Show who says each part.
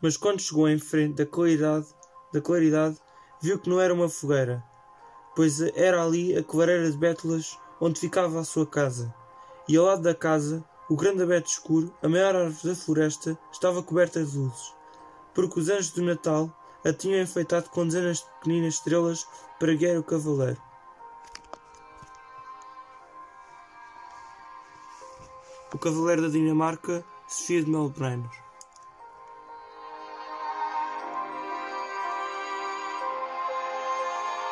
Speaker 1: mas quando chegou em frente da claridade, da claridade viu que não era uma fogueira, pois era ali a clareira de bétulas onde ficava a sua casa. E ao lado da casa, o grande abeto escuro, a maior árvore da floresta, estava coberta de luzes, porque os anjos do Natal a tinham enfeitado com dezenas de pequeninas estrelas para guiar o cavaleiro. O cavaleiro da Dinamarca, Sofia de Melbrenner.